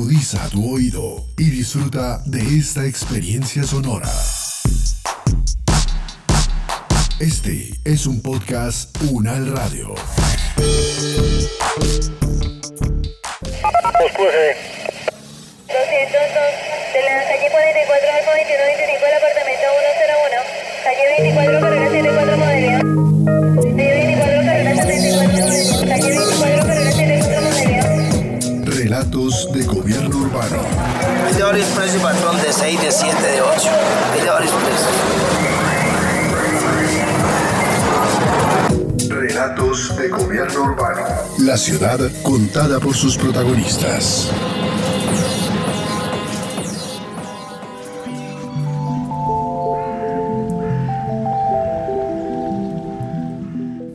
Agudiza tu oído y disfruta de esta experiencia sonora. Este es un podcast Unal Radio. de la calle 44 al 2125 del apartamento 101, calle 24 carrera 74 Modelia. Relatos de gobierno urbano. Hay de varios precios, patrón, de 6, de 7, de 8. Hay de varios precios. Relatos de gobierno urbano. La ciudad contada por sus protagonistas.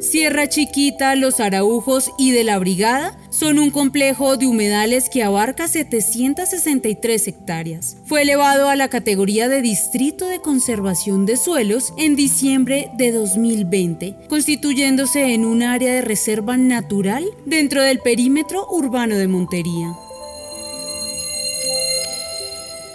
Sierra Chiquita, Los Araujos y de la Brigada son un complejo de humedales que abarca 763 hectáreas. Fue elevado a la categoría de Distrito de Conservación de Suelos en diciembre de 2020, constituyéndose en un área de reserva natural dentro del perímetro urbano de Montería.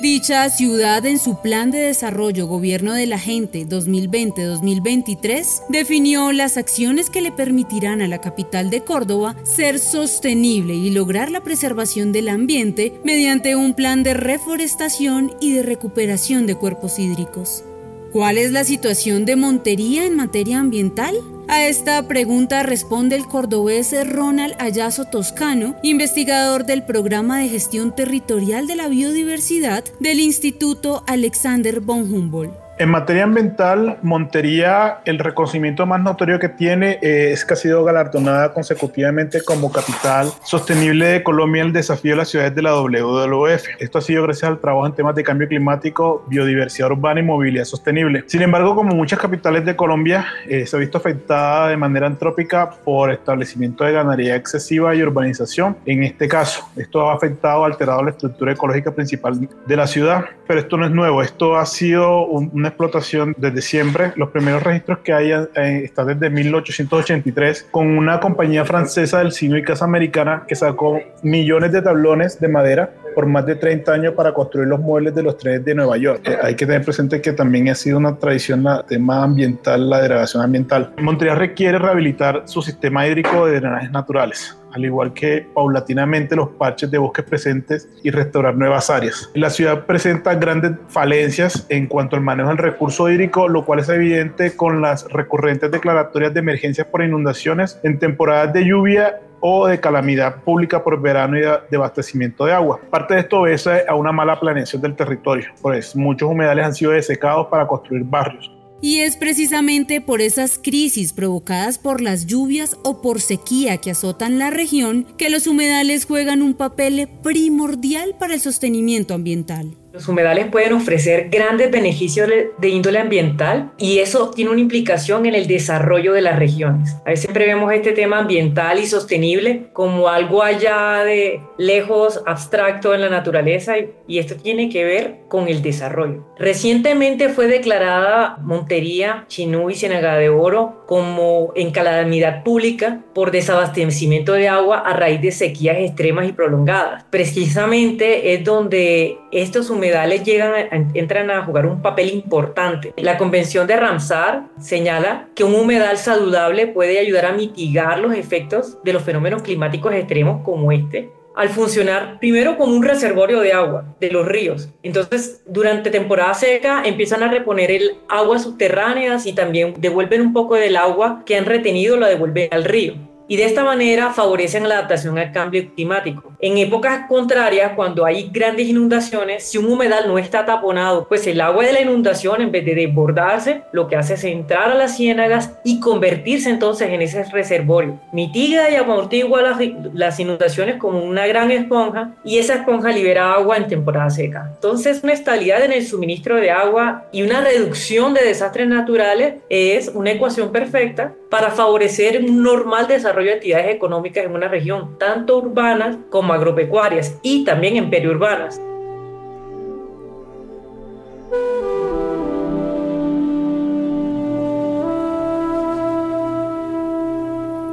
Dicha ciudad en su plan de desarrollo Gobierno de la Gente 2020-2023 definió las acciones que le permitirán a la capital de Córdoba ser sostenible y lograr la preservación del ambiente mediante un plan de reforestación y de recuperación de cuerpos hídricos. ¿Cuál es la situación de Montería en materia ambiental? A esta pregunta responde el cordobés Ronald Ayazo Toscano, investigador del Programa de Gestión Territorial de la Biodiversidad del Instituto Alexander von Humboldt. En materia ambiental, Montería, el reconocimiento más notorio que tiene eh, es que ha sido galardonada consecutivamente como capital sostenible de Colombia en el desafío de las ciudades de la WWF. Esto ha sido gracias al trabajo en temas de cambio climático, biodiversidad urbana y movilidad sostenible. Sin embargo, como muchas capitales de Colombia, eh, se ha visto afectada de manera antrópica por establecimiento de ganadería excesiva y urbanización. En este caso, esto ha afectado, alterado la estructura ecológica principal de la ciudad, pero esto no es nuevo. Esto ha sido un explotación desde siempre. Los primeros registros que hay eh, están desde 1883 con una compañía francesa del signo y casa americana que sacó millones de tablones de madera por más de 30 años para construir los muebles de los trenes de Nueva York. Eh, hay que tener presente que también ha sido una tradición el tema ambiental, la degradación ambiental. Montreal requiere rehabilitar su sistema hídrico de drenajes naturales al igual que paulatinamente los parches de bosques presentes y restaurar nuevas áreas. La ciudad presenta grandes falencias en cuanto al manejo del recurso hídrico, lo cual es evidente con las recurrentes declaratorias de emergencias por inundaciones en temporadas de lluvia o de calamidad pública por verano y de abastecimiento de agua. Parte de esto obedece a una mala planeación del territorio, pues muchos humedales han sido desecados para construir barrios. Y es precisamente por esas crisis provocadas por las lluvias o por sequía que azotan la región que los humedales juegan un papel primordial para el sostenimiento ambiental. Los humedales pueden ofrecer grandes beneficios de índole ambiental y eso tiene una implicación en el desarrollo de las regiones. A veces siempre vemos este tema ambiental y sostenible como algo allá de lejos, abstracto en la naturaleza y esto tiene que ver con el desarrollo. Recientemente fue declarada Montería, Chinú y Ciénaga de Oro como en calamidad pública por desabastecimiento de agua a raíz de sequías extremas y prolongadas. Precisamente es donde estos humedales humedales llegan entran a jugar un papel importante. La Convención de Ramsar señala que un humedal saludable puede ayudar a mitigar los efectos de los fenómenos climáticos extremos como este, al funcionar primero como un reservorio de agua de los ríos. Entonces, durante temporada seca empiezan a reponer el agua subterráneas y también devuelven un poco del agua que han retenido, la devuelven al río y de esta manera favorecen la adaptación al cambio climático. En épocas contrarias, cuando hay grandes inundaciones, si un humedal no está taponado, pues el agua de la inundación, en vez de desbordarse, lo que hace es entrar a las ciénagas y convertirse entonces en ese reservorio. Mitiga y amortigua las, inundaciones como una gran esponja y esa esponja libera agua en temporada seca. Entonces, una estabilidad en el suministro de agua y una reducción de desastres naturales es una ecuación perfecta para favorecer un normal desarrollo de actividades económicas en una región, tanto urbanas como agropecuarias y también en periurbanas.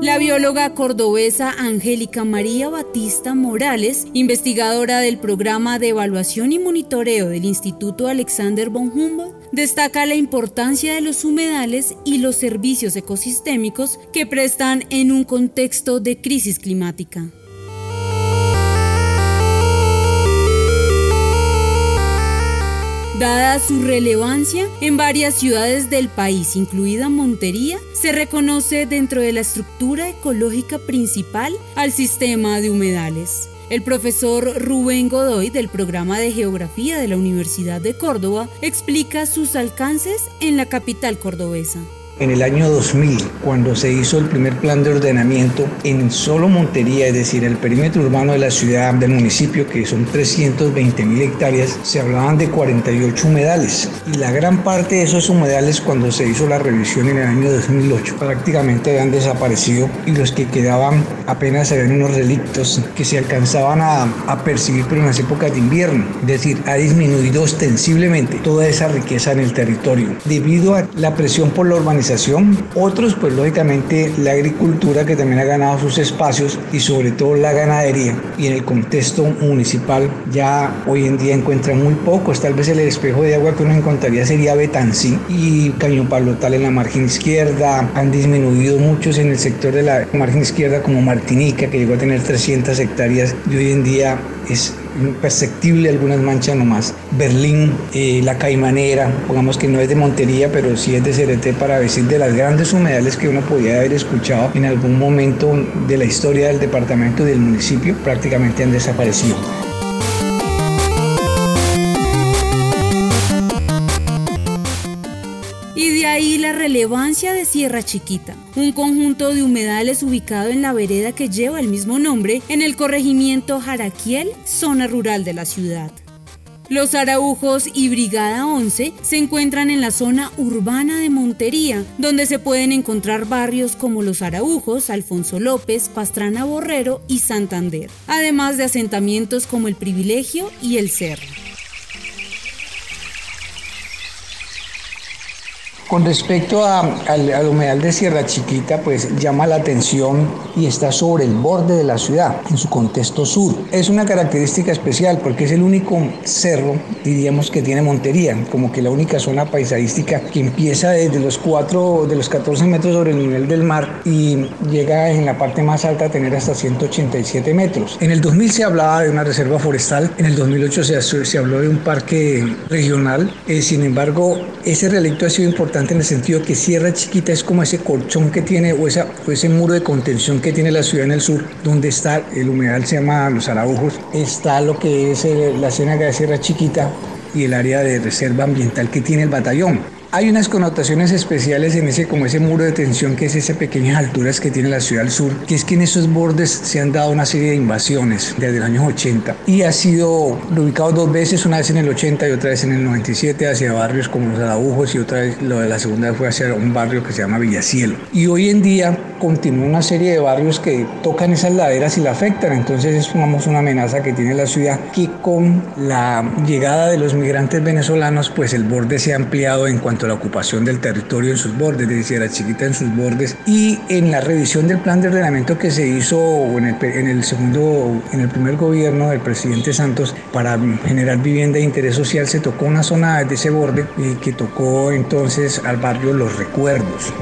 La bióloga cordobesa Angélica María Batista Morales, investigadora del programa de evaluación y monitoreo del Instituto Alexander von Humboldt, destaca la importancia de los humedales y los servicios ecosistémicos que prestan en un contexto de crisis climática. Dada su relevancia, en varias ciudades del país, incluida Montería, se reconoce dentro de la estructura ecológica principal al sistema de humedales. El profesor Rubén Godoy del programa de Geografía de la Universidad de Córdoba explica sus alcances en la capital cordobesa. En el año 2000, cuando se hizo el primer plan de ordenamiento en solo Montería, es decir, el perímetro urbano de la ciudad, del municipio, que son 320 mil hectáreas, se hablaban de 48 humedales. Y la gran parte de esos humedales, cuando se hizo la revisión en el año 2008, prácticamente habían desaparecido y los que quedaban apenas habían unos relictos que se alcanzaban a, percibir, pero en las épocas de invierno. Es decir, ha disminuido ostensiblemente toda esa riqueza en el territorio debido a la presión por la urbanización otros, pues lógicamente la agricultura que también ha ganado sus espacios y sobre todo la ganadería. Y en el contexto municipal ya hoy en día encuentran muy pocos. Tal vez el espejo de agua que uno encontraría sería Betancí y Caño Palotal en la margen izquierda. Han disminuido muchos en el sector de la margen izquierda como Martinica que llegó a tener 300 hectáreas y hoy en día es imperceptible algunas manchas nomás. Berlín, eh, la Caimanera, pongamos que no es de Montería, pero sí es de Cereté para decir de las grandes humedales que uno podía haber escuchado en algún momento de la historia del departamento y del municipio, prácticamente han desaparecido. Relevancia de Sierra Chiquita, un conjunto de humedales ubicado en la vereda que lleva el mismo nombre en el corregimiento Jaraquiel, zona rural de la ciudad. Los Araujos y Brigada 11 se encuentran en la zona urbana de Montería, donde se pueden encontrar barrios como Los Araujos, Alfonso López, Pastrana Borrero y Santander, además de asentamientos como El Privilegio y El Cerro. Con respecto al, humedal de Sierra Chiquita, pues llama la atención y está sobre el borde de la ciudad, en su contexto sur. Es una característica especial porque es el único cerro, diríamos, que tiene Montería, como que la única zona paisajística que empieza desde los 4, de los 14 metros sobre el nivel del mar y llega en la parte más alta a tener hasta 187 metros. En el 2000 se hablaba de una reserva forestal, en el 2008 se, se habló de un parque regional, eh, sin embargo, ese relicto ha sido importante en el sentido que Sierra Chiquita es como ese colchón que tiene o, ese muro de contención que tiene la ciudad en el sur, donde está el humedal se llama Los Araujos, está lo que es la ciénaga de Sierra Chiquita y el área de reserva ambiental que tiene el batallón. Hay unas connotaciones especiales en ese, como ese muro de tensión que es esas pequeñas alturas que tiene la ciudad al sur, que es que en esos bordes se han dado una serie de invasiones desde los años 80 y ha sido ubicado dos veces, una vez en el 80 y otra vez en el 97 hacia barrios como los Arabujos y otra vez lo de la segunda fue hacia un barrio que se llama Villacielo. Y hoy en día continúa una serie de barrios que tocan esas laderas y la afectan, entonces es una amenaza que tiene la ciudad que con la llegada de los migrantes venezolanos pues el borde se ha ampliado en cuanto la ocupación del territorio en sus bordes, de Sierra Chiquita en sus bordes, y en la revisión del plan de ordenamiento que se hizo en el, segundo, en el primer gobierno del presidente Santos para generar vivienda de interés social, se tocó una zona de ese borde y que tocó entonces al barrio Los Recuerdos.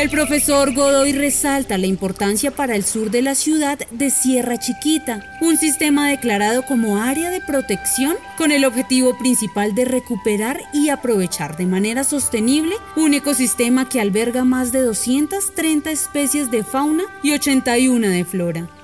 El profesor Godoy resalta la importancia para el sur de la ciudad de Sierra Chiquita, un sistema declarado como área de protección con el objetivo principal de recuperar y aprovechar de manera sostenible un ecosistema que alberga más de 230 especies de fauna y 81 de flora.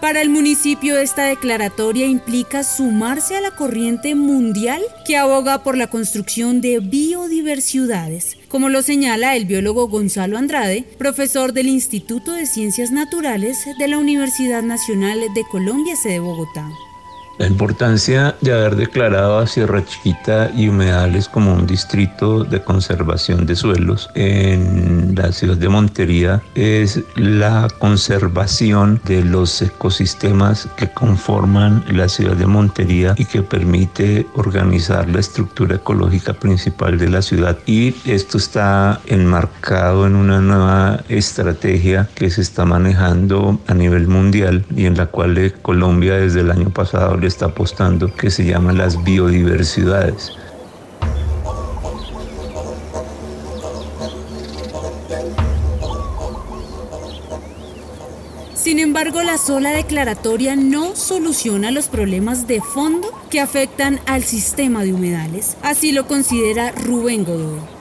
Para el municipio esta declaratoria implica sumarse a la corriente mundial que aboga por la construcción de biodiversidades, como lo señala el biólogo Gonzalo Andrade, profesor del Instituto de Ciencias Naturales de la Universidad Nacional de Colombia, sede Bogotá. La importancia de haber declarado a Sierra Chiquita y Humedales como un distrito de conservación de suelos en la ciudad de Montería es la conservación de los ecosistemas que conforman la ciudad de Montería y que permite organizar la estructura ecológica principal de la ciudad. Y esto está enmarcado en una nueva estrategia que se está manejando a nivel mundial y en la cual Colombia desde el año pasado le está apostando, que se llama las biodiversidades. Sin embargo, la sola declaratoria no soluciona los problemas de fondo que afectan al sistema de humedales. Así lo considera Rubén Godoy.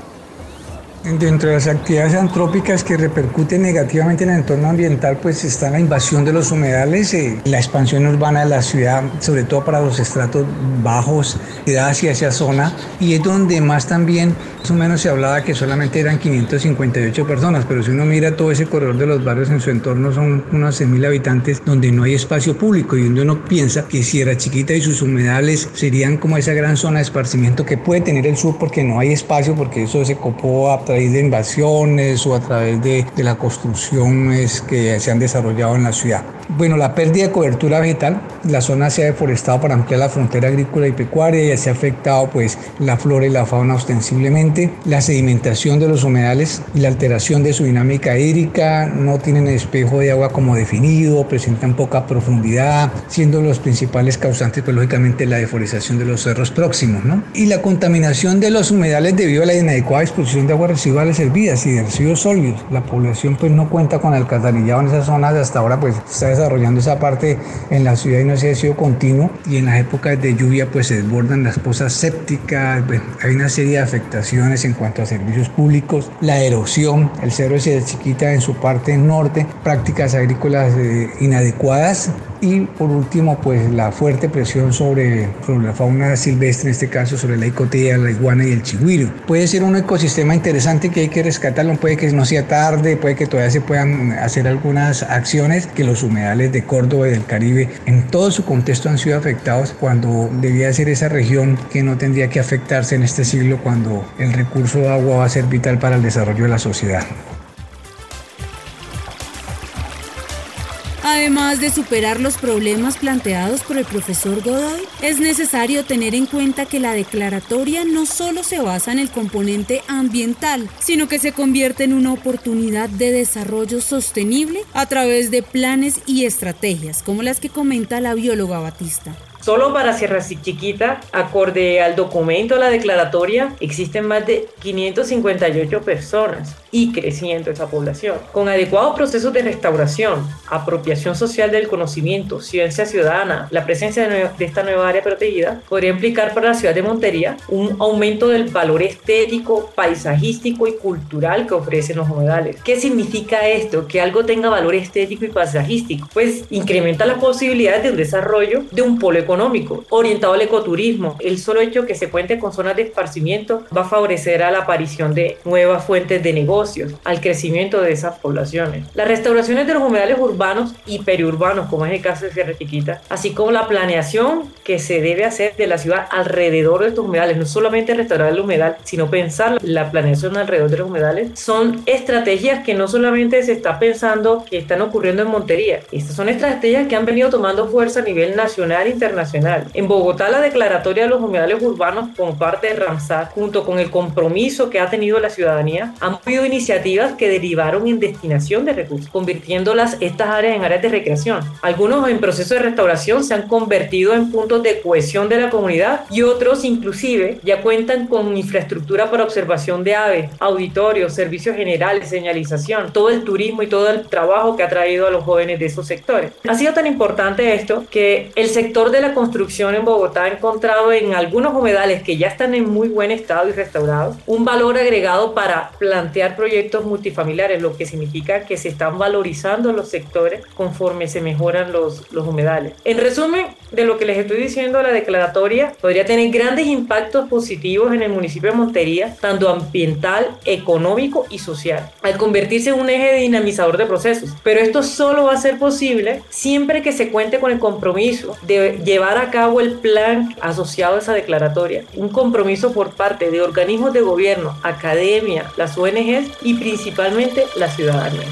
Dentro de las actividades antrópicas que repercuten negativamente en el entorno ambiental, pues está la invasión de los humedales, eh, la expansión urbana de la ciudad, sobre todo para los estratos bajos, hacia esa zona, y es donde más también, más o menos se hablaba que solamente eran 558 personas, pero si uno mira todo ese corredor de los barrios en su entorno, son unos 6.000 habitantes donde no hay espacio público y donde uno piensa que si era chiquita y sus humedales serían como esa gran zona de esparcimiento que puede tener el sur porque no hay espacio, porque eso se copó a través de invasiones o a través de, de las construcciones que se han desarrollado en la ciudad. Bueno, la pérdida de cobertura vegetal, la zona se ha deforestado para ampliar la frontera agrícola y pecuaria y se ha afectado pues la flora y la fauna ostensiblemente, la sedimentación de los humedales y la alteración de su dinámica hídrica, no tienen espejo de agua como definido, presentan poca profundidad, siendo los principales causantes pues lógicamente la deforestación de los cerros próximos, ¿no? Y la contaminación de los humedales debido a la inadecuada exposición de aguas residuales hervidas y de residuos sólidos. La población pues no cuenta con alcantarillado en esas zonas, hasta ahora pues está desarrollando esa parte en la ciudad y no se ha sido continuo. Y en las épocas de lluvia pues se desbordan las pozas sépticas, hay una serie de afectaciones en cuanto a servicios públicos, la erosión, el cerro se chiquita en su parte norte, prácticas agrícolas eh, inadecuadas y por último pues la fuerte presión sobre, la fauna silvestre, en este caso sobre la icotea, la iguana y el chigüiro. Puede ser un ecosistema interesante que hay que rescatarlo, puede que no sea tarde, puede que todavía se puedan hacer algunas acciones que los humedales de Córdoba y del Caribe en todo su contexto han sido afectados cuando debía ser esa región que no tendría que afectarse en este siglo cuando el recurso de agua va a ser vital para el desarrollo de la sociedad. Además de superar los problemas planteados por el profesor Godoy, es necesario tener en cuenta que la declaratoria no solo se basa en el componente ambiental, sino que se convierte en una oportunidad de desarrollo sostenible a través de planes y estrategias, como las que comenta la bióloga Batista. Solo para Sierra Chiquita, acorde al documento de la declaratoria, existen más de 558 personas y creciendo esa población. Con adecuados procesos de restauración, apropiación social del conocimiento, ciencia ciudadana, la presencia de, esta nueva área protegida podría implicar para la ciudad de Montería un aumento del valor estético, paisajístico y cultural que ofrecen los humedales. ¿Qué significa esto? Que algo tenga valor estético y paisajístico. Pues incrementa las posibilidades de un desarrollo de un polo económico orientado al ecoturismo. El solo hecho que se cuente con zonas de esparcimiento va a favorecer a la aparición de nuevas fuentes de negocios, al crecimiento de esas poblaciones. Las restauraciones de los humedales urbanos y periurbanos, como es el caso de Sierra Chiquita, así como la planeación que se debe hacer de la ciudad alrededor de estos humedales, no solamente restaurar el humedal, sino pensar la planeación alrededor de los humedales, son estrategias que no solamente se está pensando que están ocurriendo en Montería, estas son estrategias que han venido tomando fuerza a nivel nacional e internacional en Bogotá, la declaratoria de los humedales urbanos por parte de Ramsar, junto con el compromiso que ha tenido la ciudadanía, han habido iniciativas que derivaron en destinación de recursos, convirtiéndolas estas áreas en áreas de recreación. Algunos en proceso de restauración se han convertido en puntos de cohesión de la comunidad y otros inclusive ya cuentan con infraestructura para observación de aves, auditorios, servicios generales, señalización, todo el turismo y todo el trabajo que ha traído a los jóvenes de esos sectores. Ha sido tan importante esto que el sector de la construcción en Bogotá ha encontrado en algunos humedales que ya están en muy buen estado y restaurados un valor agregado para plantear proyectos multifamiliares, lo que significa que se están valorizando los sectores conforme se mejoran los, los humedales. En resumen, de lo que les estoy diciendo, la declaratoria podría tener grandes impactos positivos en el municipio de Montería, tanto ambiental, económico y social, al convertirse en un eje dinamizador de procesos. Pero esto solo va a ser posible siempre que se cuente con el compromiso de llevar llevar a cabo el plan asociado a esa declaratoria. Un compromiso por parte de organismos de gobierno, academia, las ONGs y principalmente la ciudadanía.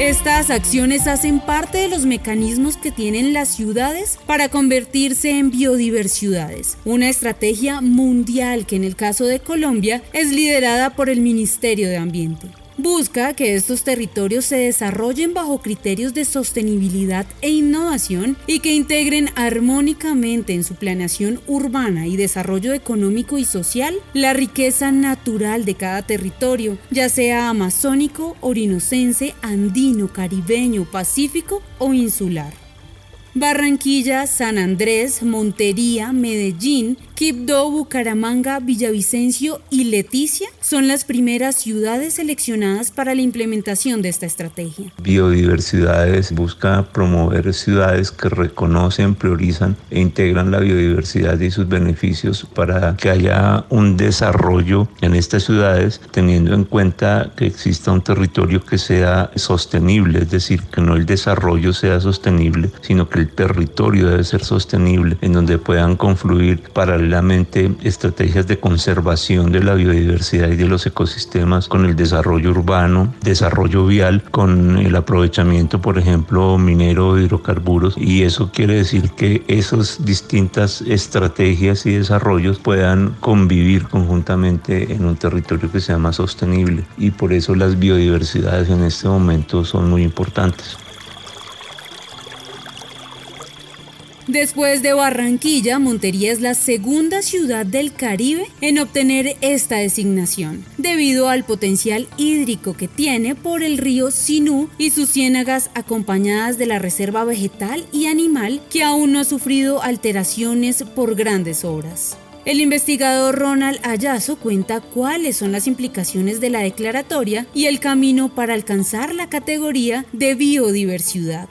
Estas acciones hacen parte de los mecanismos que tienen las ciudades para convertirse en biodiversidades, una estrategia mundial que en el caso de Colombia es liderada por el Ministerio de Ambiente. Busca que estos territorios se desarrollen bajo criterios de sostenibilidad e innovación y que integren armónicamente en su planeación urbana y desarrollo económico y social la riqueza natural de cada territorio, ya sea amazónico, orinocense, andino, caribeño, pacífico o insular. Barranquilla, San Andrés, Montería, Medellín, Quibdó, Bucaramanga, Villavicencio y Leticia son las primeras ciudades seleccionadas para la implementación de esta estrategia. Biodiversidades busca promover ciudades que reconocen, priorizan e integran la biodiversidad y sus beneficios para que haya un desarrollo en estas ciudades teniendo en cuenta que exista un territorio que sea sostenible, es decir, que no el desarrollo sea sostenible, sino que el territorio debe ser sostenible, en donde puedan confluir paralelamente estrategias de conservación de la biodiversidad y de los ecosistemas con el desarrollo urbano, desarrollo vial, con el aprovechamiento, por ejemplo, minero de hidrocarburos. Y eso quiere decir que esas distintas estrategias y desarrollos puedan convivir conjuntamente en un territorio que sea más sostenible. Y por eso las biodiversidades en este momento son muy importantes. Después de Barranquilla, Montería es la segunda ciudad del Caribe en obtener esta designación, debido al potencial hídrico que tiene por el río Sinú y sus ciénagas acompañadas de la reserva vegetal y animal que aún no ha sufrido alteraciones por grandes obras. El investigador Ronald Ayazo cuenta cuáles son las implicaciones de la declaratoria y el camino para alcanzar la categoría de biodiversidad.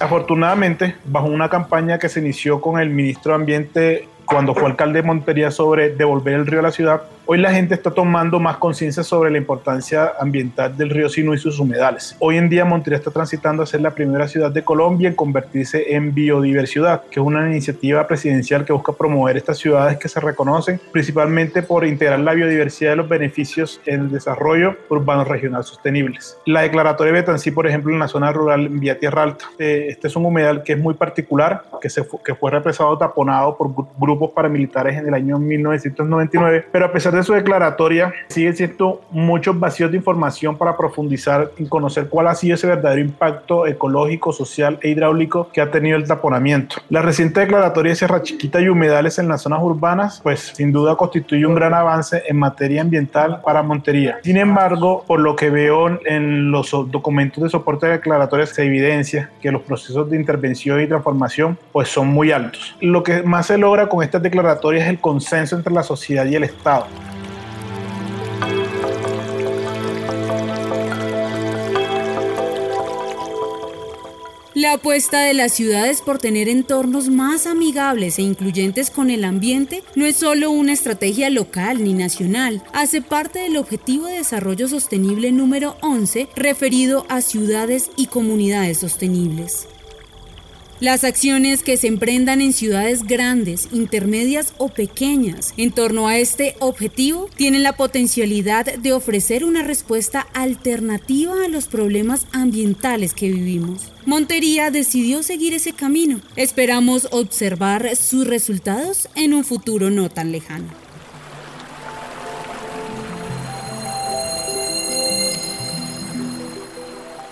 Afortunadamente, bajo una campaña que se inició con el ministro de Ambiente cuando fue alcalde de Montería sobre devolver el río a la ciudad, Hoy la gente está tomando más conciencia sobre la importancia ambiental del río Sinú y sus humedales. Hoy en día Montería está transitando a ser la primera ciudad de Colombia en convertirse en biodiversidad, que es una iniciativa presidencial que busca promover estas ciudades que se reconocen principalmente por integrar la biodiversidad de los beneficios en el desarrollo urbano regional sostenibles. La declaratoria de Betancí, por ejemplo, en la zona rural en Vía Tierra Alta, eh, este es un humedal que es muy particular, que, se fue, que fue represado taponado por grupos paramilitares en el año 1999, pero a pesar de su declaratoria sigue siendo muchos vacíos de información para profundizar y conocer cuál ha sido ese verdadero impacto ecológico, social e hidráulico que ha tenido el taponamiento. La reciente declaratoria de Sierra Chiquita y humedales en las zonas urbanas, pues sin duda constituye un gran avance en materia ambiental para Montería. Sin embargo, por lo que veo en los documentos de soporte de declaratorias se evidencia que los procesos de intervención y transformación pues son muy altos. Lo que más se logra con estas declaratorias es el consenso entre la sociedad y el Estado. La apuesta de las ciudades por tener entornos más amigables e incluyentes con el ambiente no es solo una estrategia local ni nacional, hace parte del Objetivo de Desarrollo Sostenible número 11 referido a ciudades y comunidades sostenibles. Las acciones que se emprendan en ciudades grandes, intermedias o pequeñas en torno a este objetivo tienen la potencialidad de ofrecer una respuesta alternativa a los problemas ambientales que vivimos. Montería decidió seguir ese camino. Esperamos observar sus resultados en un futuro no tan lejano.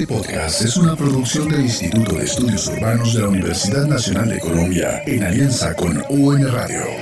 Podcast es una producción del Instituto de Estudios Urbanos de la Universidad Nacional de Colombia en alianza con UN Radio.